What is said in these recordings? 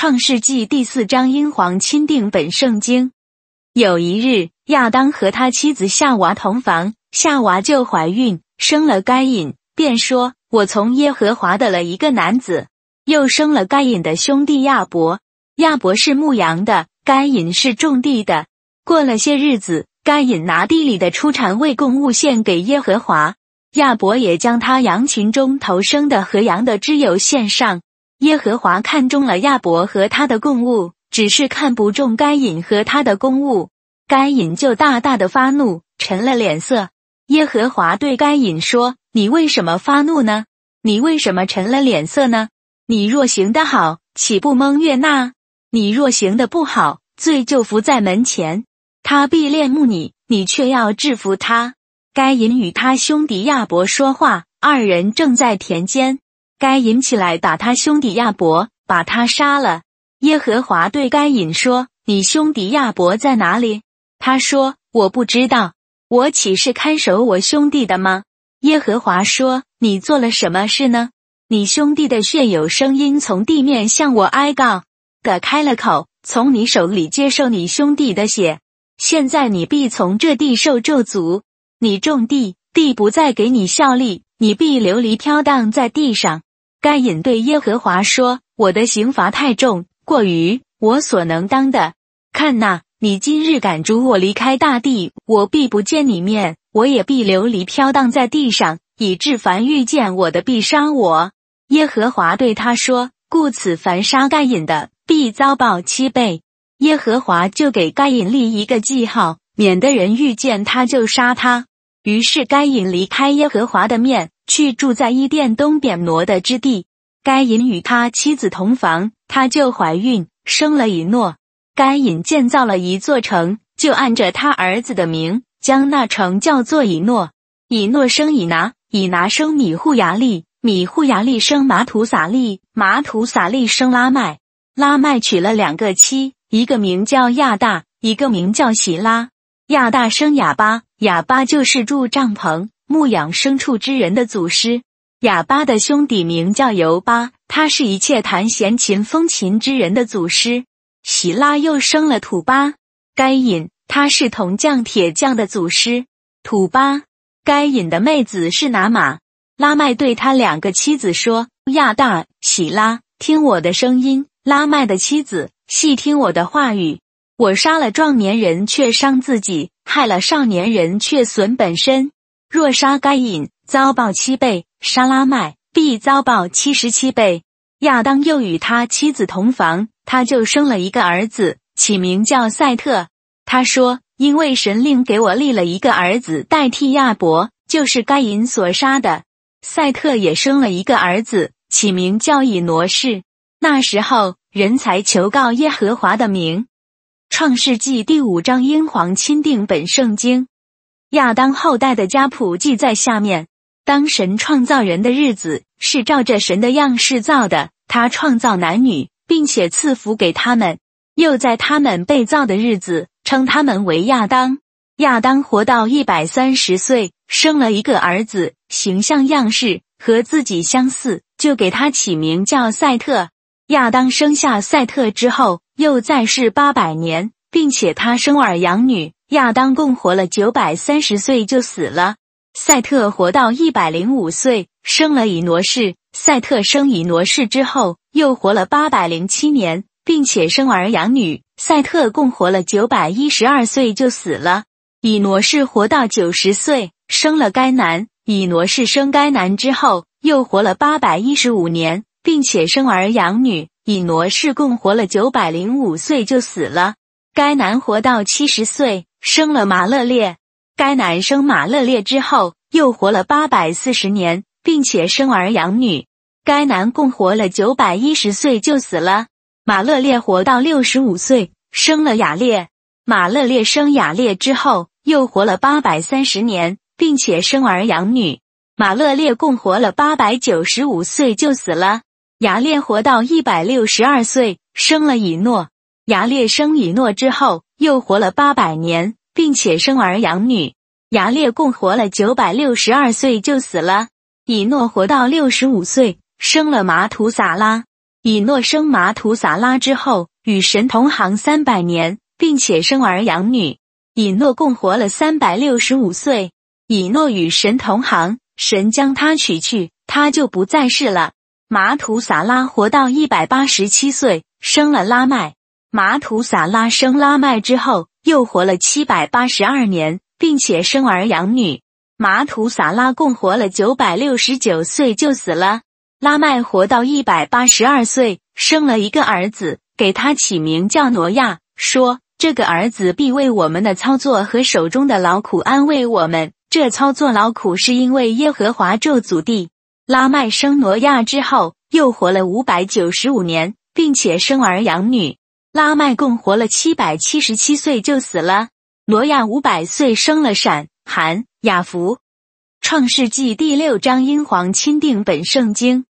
创世纪第四章，英皇钦定本圣经。有一日，亚当和他妻子夏娃同房，夏娃就怀孕，生了该隐，便说：“我从耶和华得了一个男子。”又生了该隐的兄弟亚伯。亚伯是牧羊的，该隐是种地的。过了些日子，该隐拿地里的出产为供物献给耶和华，亚伯也将他羊群中头生的和羊的脂油献上。耶和华看中了亚伯和他的供物，只是看不中该隐和他的公物。该隐就大大的发怒，沉了脸色。耶和华对该隐说：“你为什么发怒呢？你为什么沉了脸色呢？你若行得好，岂不蒙悦纳？你若行得不好，罪就伏在门前。他必恋慕你，你却要制服他。”该隐与他兄弟亚伯说话，二人正在田间。该隐起来打他兄弟亚伯，把他杀了。耶和华对该隐说：“你兄弟亚伯在哪里？”他说：“我不知道。我岂是看守我兄弟的吗？”耶和华说：“你做了什么事呢？你兄弟的血有声音从地面向我哀告，的开了口，从你手里接受你兄弟的血。现在你必从这地受咒诅。你种地，地不再给你效力，你必流离飘荡在地上。”该隐对耶和华说：“我的刑罚太重，过于我所能当的。看哪，你今日赶逐我离开大地，我必不见你面，我也必流离飘荡在地上，以致凡遇见我的必杀我。”耶和华对他说：“故此，凡杀该隐的，必遭报七倍。”耶和华就给该隐立一个记号，免得人遇见他就杀他。于是该隐离开耶和华的面。去住在伊甸东边挪的之地。该隐与他妻子同房，他就怀孕，生了以诺。该隐建造了一座城，就按着他儿子的名，将那城叫做以诺。以诺生以拿，以拿生米户牙利，米户牙利生马土撒利，马土撒利生拉麦。拉麦娶了两个妻，一个名叫亚大，一个名叫喜拉。亚大生哑巴，哑巴就是住帐篷。牧养牲畜之人的祖师哑巴的兄弟名叫尤巴，他是一切弹弦琴风琴之人的祖师。喜拉又生了土巴，该隐他是铜匠铁匠的祖师。土巴该隐的妹子是拿玛。拉麦对他两个妻子说：“亚大、喜拉，听我的声音；拉麦的妻子，细听我的话语。我杀了壮年人，却伤自己；害了少年人，却损本身。”若杀该隐，遭报七倍；杀拉麦，必遭报七十七倍。亚当又与他妻子同房，他就生了一个儿子，起名叫赛特。他说：“因为神令给我立了一个儿子代替亚伯，就是该隐所杀的。”赛特也生了一个儿子，起名叫以挪士。那时候，人才求告耶和华的名。创世纪第五章，英皇钦定本圣经。亚当后代的家谱记在下面。当神创造人的日子，是照着神的样式造的。他创造男女，并且赐福给他们。又在他们被造的日子，称他们为亚当。亚当活到一百三十岁，生了一个儿子，形象样式和自己相似，就给他起名叫赛特。亚当生下赛特之后，又再世八百年，并且他生儿养女。亚当共活了九百三十岁就死了。赛特活到一百零五岁，生了以挪士。赛特生以挪士之后，又活了八百零七年，并且生儿养女。赛特共活了九百一十二岁就死了。以挪士活到九十岁，生了该男。以挪士生该男之后，又活了八百一十五年，并且生儿养女。以挪士共活了九百零五岁就死了。该男活到七十岁。生了马勒列，该男生马勒列之后，又活了八百四十年，并且生儿养女。该男共活了九百一十岁就死了。马勒列活到六十五岁，生了雅列。马勒列生雅列之后，又活了八百三十年，并且生儿养女。马勒列共活了八百九十五岁就死了。雅列活到一百六十二岁，生了以诺。雅列生以诺之后。又活了八百年，并且生儿养女。牙列共活了九百六十二岁就死了。以诺活到六十五岁，生了马图撒拉。以诺生马图撒拉之后，与神同行三百年，并且生儿养女。以诺共活了三百六十五岁。以诺与神同行，神将他取去，他就不再世了。马图撒拉活到一百八十七岁，生了拉麦。马图撒拉生拉麦之后，又活了七百八十二年，并且生儿养女。马图撒拉共活了九百六十九岁就死了。拉麦活到一百八十二岁，生了一个儿子，给他起名叫挪亚，说这个儿子必为我们的操作和手中的劳苦安慰我们。这操作劳苦是因为耶和华咒诅地。拉麦生挪亚之后，又活了五百九十五年，并且生儿养女。拉麦共活了七百七十七岁就死了。罗亚五百岁生了闪、含、雅弗。创世纪第六章，英皇钦定本圣经。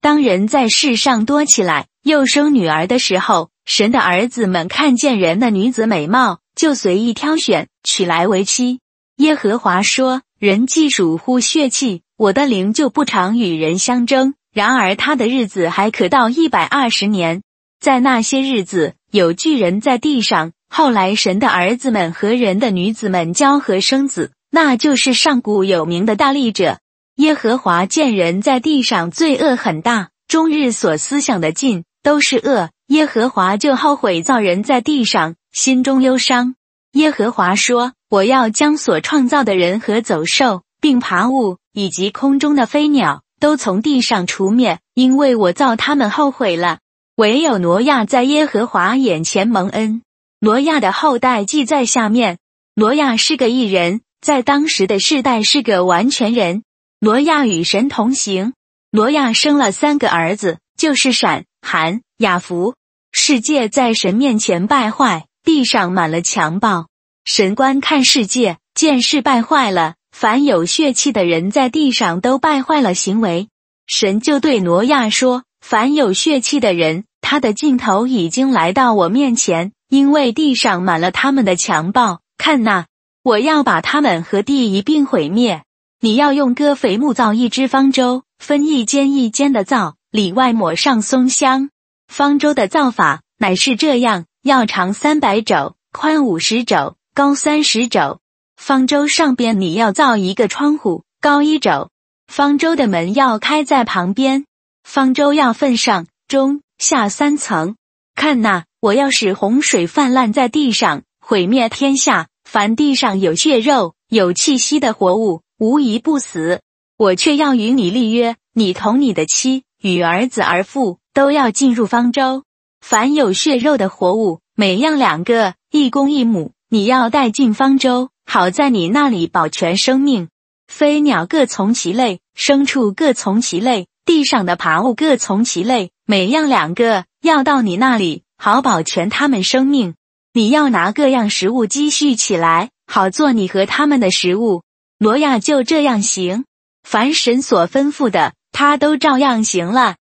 当人在世上多起来，又生女儿的时候，神的儿子们看见人的女子美貌，就随意挑选，娶来为妻。耶和华说：“人既属乎血气，我的灵就不常与人相争。然而他的日子还可到一百二十年。在那些日子，有巨人在地上。后来神的儿子们和人的女子们交合生子，那就是上古有名的大力者。”耶和华见人在地上罪恶很大，终日所思想的尽都是恶。耶和华就后悔造人在地上，心中忧伤。耶和华说：“我要将所创造的人和走兽，并爬物以及空中的飞鸟，都从地上除灭，因为我造他们后悔了。唯有挪亚在耶和华眼前蒙恩。挪亚的后代记在下面。挪亚是个异人，在当时的世代是个完全人。”挪亚与神同行，挪亚生了三个儿子，就是闪、含、雅弗。世界在神面前败坏，地上满了强暴。神观看世界，见世败坏了，凡有血气的人在地上都败坏了行为。神就对挪亚说：“凡有血气的人，他的尽头已经来到我面前，因为地上满了他们的强暴。看呐，我要把他们和地一并毁灭。”你要用割肥木造一只方舟，分一间一间的造，里外抹上松香。方舟的造法乃是这样：要长三百肘，宽五十肘，高三十肘。方舟上边你要造一个窗户，高一肘。方舟的门要开在旁边。方舟要分上、中、下三层。看呐，我要使洪水泛滥在地上，毁灭天下。凡地上有血肉、有气息的活物。无一不死，我却要与你立约，你同你的妻与儿子儿妇都要进入方舟。凡有血肉的活物，每样两个，一公一母，你要带进方舟，好在你那里保全生命。飞鸟各从其类，牲畜各从其类，地上的爬物各从其类，每样两个，要到你那里，好保全他们生命。你要拿各样食物积蓄起来，好做你和他们的食物。挪亚就这样行，凡神所吩咐的，他都照样行了。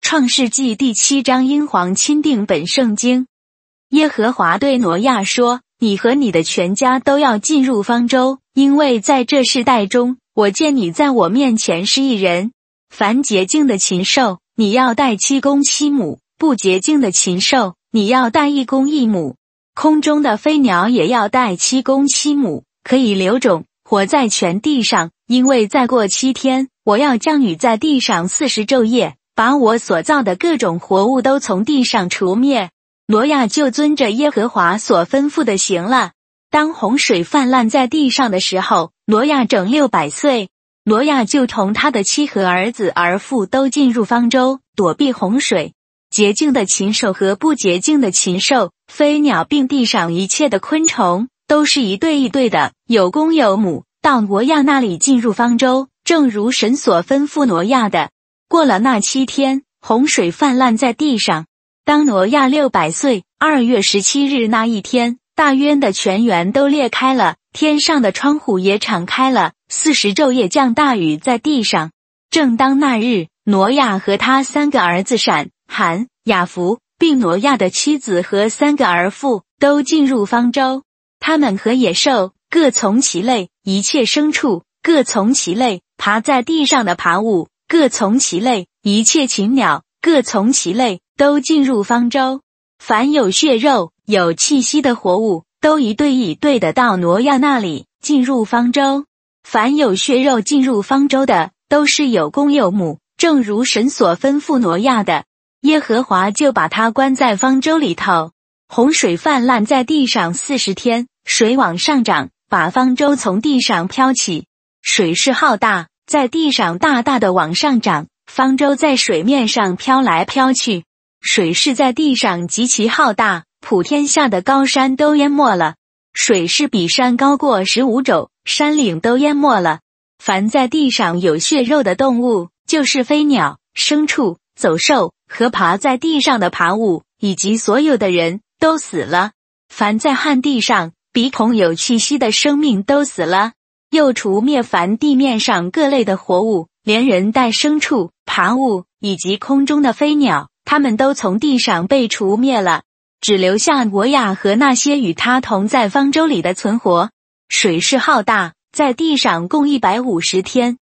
创世纪第七章，英皇钦定本圣经。耶和华对挪亚说：“你和你的全家都要进入方舟，因为在这世代中，我见你在我面前是一人。凡洁净的禽兽，你要带七公七母；不洁净的禽兽，你要带一公一母。空中的飞鸟也要带七公七母，可以留种。”活在全地上，因为再过七天，我要降雨在地上四十昼夜，把我所造的各种活物都从地上除灭。罗亚就遵着耶和华所吩咐的行了。当洪水泛滥在地上的时候，罗亚整六百岁。挪亚就同他的妻和儿子儿妇都进入方舟，躲避洪水。洁净的禽兽和不洁净的禽兽、飞鸟，并地上一切的昆虫。都是一对一对的，有公有母，到挪亚那里进入方舟，正如神所吩咐挪亚的。过了那七天，洪水泛滥在地上。当挪亚六百岁二月十七日那一天，大渊的泉源都裂开了，天上的窗户也敞开了，四十昼夜降大雨在地上。正当那日，挪亚和他三个儿子闪、含、雅弗，并挪亚的妻子和三个儿妇都进入方舟。他们和野兽各从其类，一切牲畜各从其类，爬在地上的爬物各从其类，一切禽鸟各从其类，都进入方舟。凡有血肉、有气息的活物，都一对一对的到挪亚那里进入方舟。凡有血肉进入方舟的，都是有公有母，正如神所吩咐挪亚的。耶和华就把他关在方舟里头。洪水泛滥在地上四十天，水往上涨，把方舟从地上飘起。水势浩大，在地上大大的往上涨，方舟在水面上飘来飘去。水势在地上极其浩大，普天下的高山都淹没了。水势比山高过十五肘，山岭都淹没了。凡在地上有血肉的动物，就是飞鸟、牲畜、走兽和爬在地上的爬物，以及所有的人。都死了。凡在旱地上鼻孔有气息的生命都死了。又除灭凡地面上各类的活物，连人带牲畜、爬物以及空中的飞鸟，他们都从地上被除灭了。只留下我雅和那些与他同在方舟里的存活。水势浩大，在地上共一百五十天。